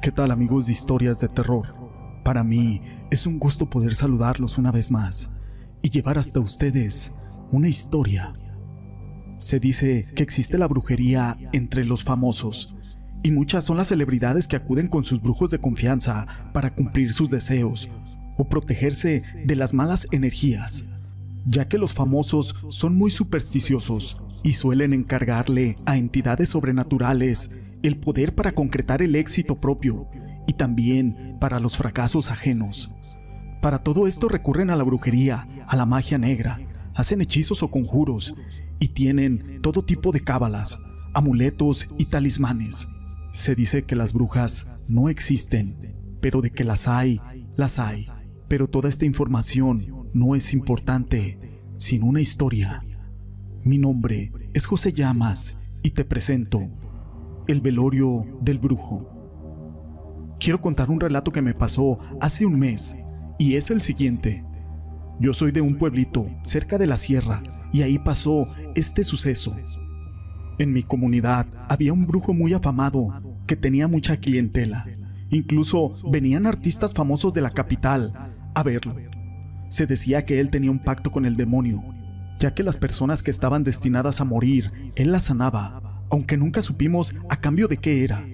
¿Qué tal amigos de historias de terror? Para mí es un gusto poder saludarlos una vez más y llevar hasta ustedes una historia. Se dice que existe la brujería entre los famosos y muchas son las celebridades que acuden con sus brujos de confianza para cumplir sus deseos o protegerse de las malas energías, ya que los famosos son muy supersticiosos y suelen encargarle a entidades sobrenaturales el poder para concretar el éxito propio y también para los fracasos ajenos. Para todo esto recurren a la brujería, a la magia negra, hacen hechizos o conjuros y tienen todo tipo de cábalas, amuletos y talismanes. Se dice que las brujas no existen, pero de que las hay, las hay. Pero toda esta información no es importante sin una historia. Mi nombre es José Llamas y te presento El velorio del brujo. Quiero contar un relato que me pasó hace un mes y es el siguiente. Yo soy de un pueblito cerca de la sierra y ahí pasó este suceso. En mi comunidad había un brujo muy afamado que tenía mucha clientela. Incluso venían artistas famosos de la capital a verlo. Se decía que él tenía un pacto con el demonio ya que las personas que estaban destinadas a morir, él las sanaba, aunque nunca supimos a cambio de qué era.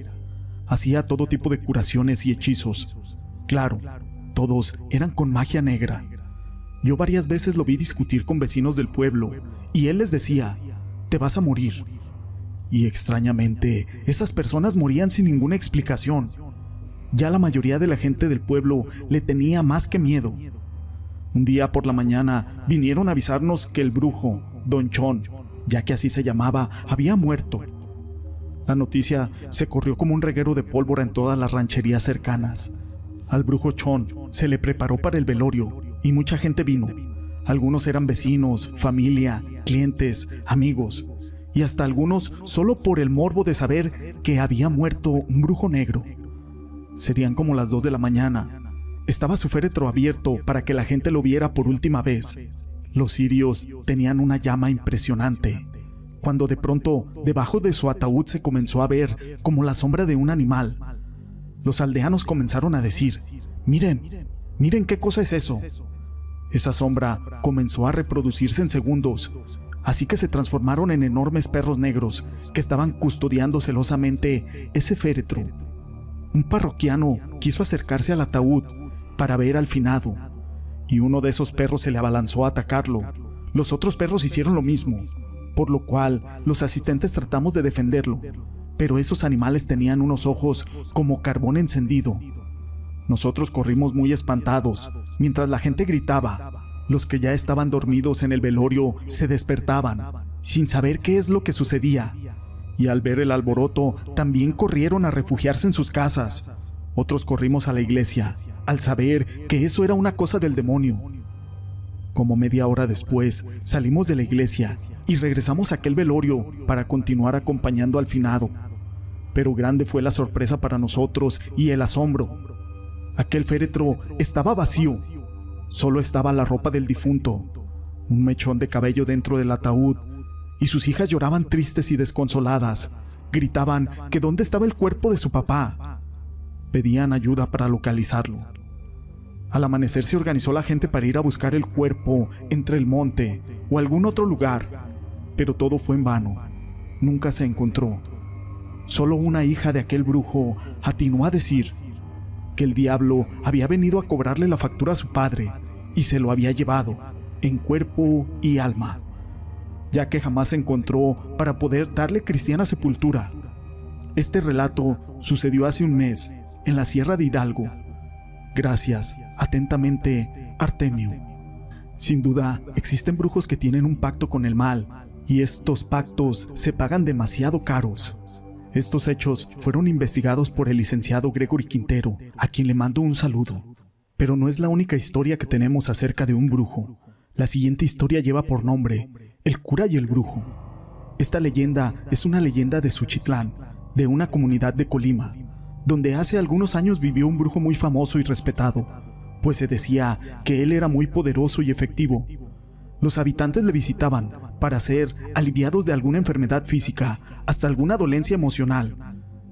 Hacía todo tipo de curaciones y hechizos. Claro, todos eran con magia negra. Yo varias veces lo vi discutir con vecinos del pueblo, y él les decía, te vas a morir. Y extrañamente, esas personas morían sin ninguna explicación. Ya la mayoría de la gente del pueblo le tenía más que miedo, un día por la mañana vinieron a avisarnos que el brujo, Don Chon, ya que así se llamaba, había muerto. La noticia se corrió como un reguero de pólvora en todas las rancherías cercanas. Al brujo Chon se le preparó para el velorio y mucha gente vino. Algunos eran vecinos, familia, clientes, amigos y hasta algunos solo por el morbo de saber que había muerto un brujo negro. Serían como las dos de la mañana estaba su féretro abierto para que la gente lo viera por última vez. Los sirios tenían una llama impresionante. Cuando de pronto, debajo de su ataúd se comenzó a ver como la sombra de un animal. Los aldeanos comenzaron a decir, miren, miren qué cosa es eso. Esa sombra comenzó a reproducirse en segundos, así que se transformaron en enormes perros negros que estaban custodiando celosamente ese féretro. Un parroquiano quiso acercarse al ataúd para ver al finado, y uno de esos perros se le abalanzó a atacarlo. Los otros perros hicieron lo mismo, por lo cual los asistentes tratamos de defenderlo, pero esos animales tenían unos ojos como carbón encendido. Nosotros corrimos muy espantados, mientras la gente gritaba. Los que ya estaban dormidos en el velorio se despertaban, sin saber qué es lo que sucedía, y al ver el alboroto también corrieron a refugiarse en sus casas. Otros corrimos a la iglesia, al saber que eso era una cosa del demonio. Como media hora después, salimos de la iglesia y regresamos a aquel velorio para continuar acompañando al finado. Pero grande fue la sorpresa para nosotros y el asombro. Aquel féretro estaba vacío. Solo estaba la ropa del difunto, un mechón de cabello dentro del ataúd, y sus hijas lloraban tristes y desconsoladas. Gritaban que dónde estaba el cuerpo de su papá. Pedían ayuda para localizarlo. Al amanecer se organizó la gente para ir a buscar el cuerpo entre el monte o algún otro lugar, pero todo fue en vano. Nunca se encontró. Solo una hija de aquel brujo atinó a decir que el diablo había venido a cobrarle la factura a su padre y se lo había llevado en cuerpo y alma, ya que jamás se encontró para poder darle cristiana sepultura. Este relato sucedió hace un mes en la Sierra de Hidalgo, Gracias. Atentamente, Artemio. Sin duda, existen brujos que tienen un pacto con el mal, y estos pactos se pagan demasiado caros. Estos hechos fueron investigados por el licenciado Gregory Quintero, a quien le mando un saludo. Pero no es la única historia que tenemos acerca de un brujo. La siguiente historia lleva por nombre El cura y el brujo. Esta leyenda es una leyenda de Suchitlán, de una comunidad de Colima, donde hace algunos años vivió un brujo muy famoso y respetado, pues se decía que él era muy poderoso y efectivo. Los habitantes le visitaban para ser aliviados de alguna enfermedad física hasta alguna dolencia emocional,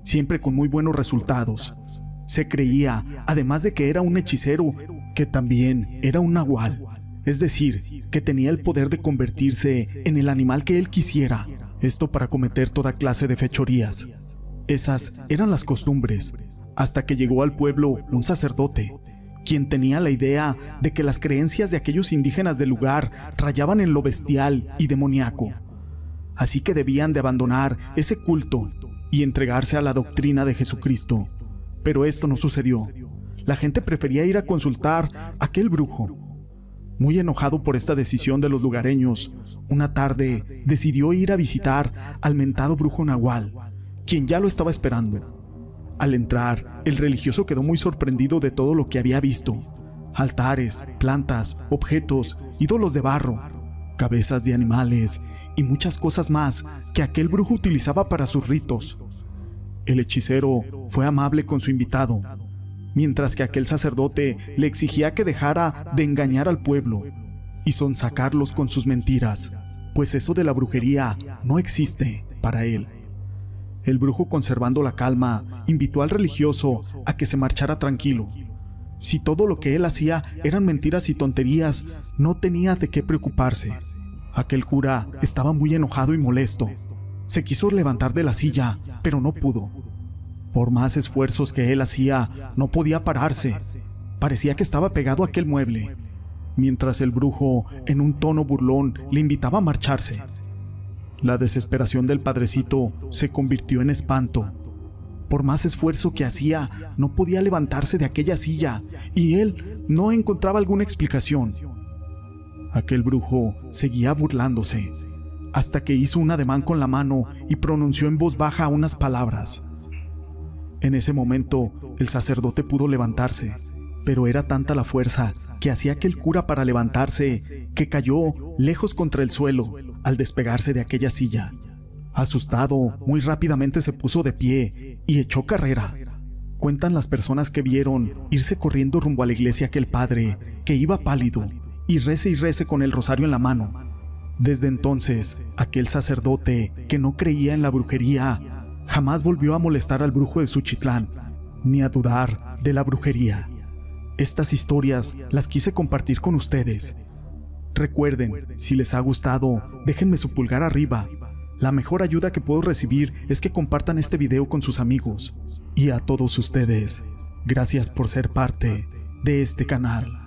siempre con muy buenos resultados. Se creía, además de que era un hechicero, que también era un nahual, es decir, que tenía el poder de convertirse en el animal que él quisiera, esto para cometer toda clase de fechorías. Esas eran las costumbres, hasta que llegó al pueblo un sacerdote, quien tenía la idea de que las creencias de aquellos indígenas del lugar rayaban en lo bestial y demoníaco. Así que debían de abandonar ese culto y entregarse a la doctrina de Jesucristo. Pero esto no sucedió. La gente prefería ir a consultar a aquel brujo. Muy enojado por esta decisión de los lugareños, una tarde decidió ir a visitar al mentado brujo Nahual, quien ya lo estaba esperando. Al entrar, el religioso quedó muy sorprendido de todo lo que había visto. Altares, plantas, objetos, ídolos de barro, cabezas de animales y muchas cosas más que aquel brujo utilizaba para sus ritos. El hechicero fue amable con su invitado, mientras que aquel sacerdote le exigía que dejara de engañar al pueblo y sonsacarlos con sus mentiras, pues eso de la brujería no existe para él. El brujo, conservando la calma, invitó al religioso a que se marchara tranquilo. Si todo lo que él hacía eran mentiras y tonterías, no tenía de qué preocuparse. Aquel cura estaba muy enojado y molesto. Se quiso levantar de la silla, pero no pudo. Por más esfuerzos que él hacía, no podía pararse. Parecía que estaba pegado a aquel mueble, mientras el brujo, en un tono burlón, le invitaba a marcharse. La desesperación del padrecito se convirtió en espanto. Por más esfuerzo que hacía, no podía levantarse de aquella silla y él no encontraba alguna explicación. Aquel brujo seguía burlándose, hasta que hizo un ademán con la mano y pronunció en voz baja unas palabras. En ese momento, el sacerdote pudo levantarse, pero era tanta la fuerza que hacía aquel cura para levantarse que cayó lejos contra el suelo al despegarse de aquella silla. Asustado, muy rápidamente se puso de pie y echó carrera. Cuentan las personas que vieron irse corriendo rumbo a la iglesia aquel padre, que iba pálido, y rece y rece con el rosario en la mano. Desde entonces, aquel sacerdote, que no creía en la brujería, jamás volvió a molestar al brujo de Suchitlán, ni a dudar de la brujería. Estas historias las quise compartir con ustedes, Recuerden, si les ha gustado, déjenme su pulgar arriba. La mejor ayuda que puedo recibir es que compartan este video con sus amigos. Y a todos ustedes, gracias por ser parte de este canal.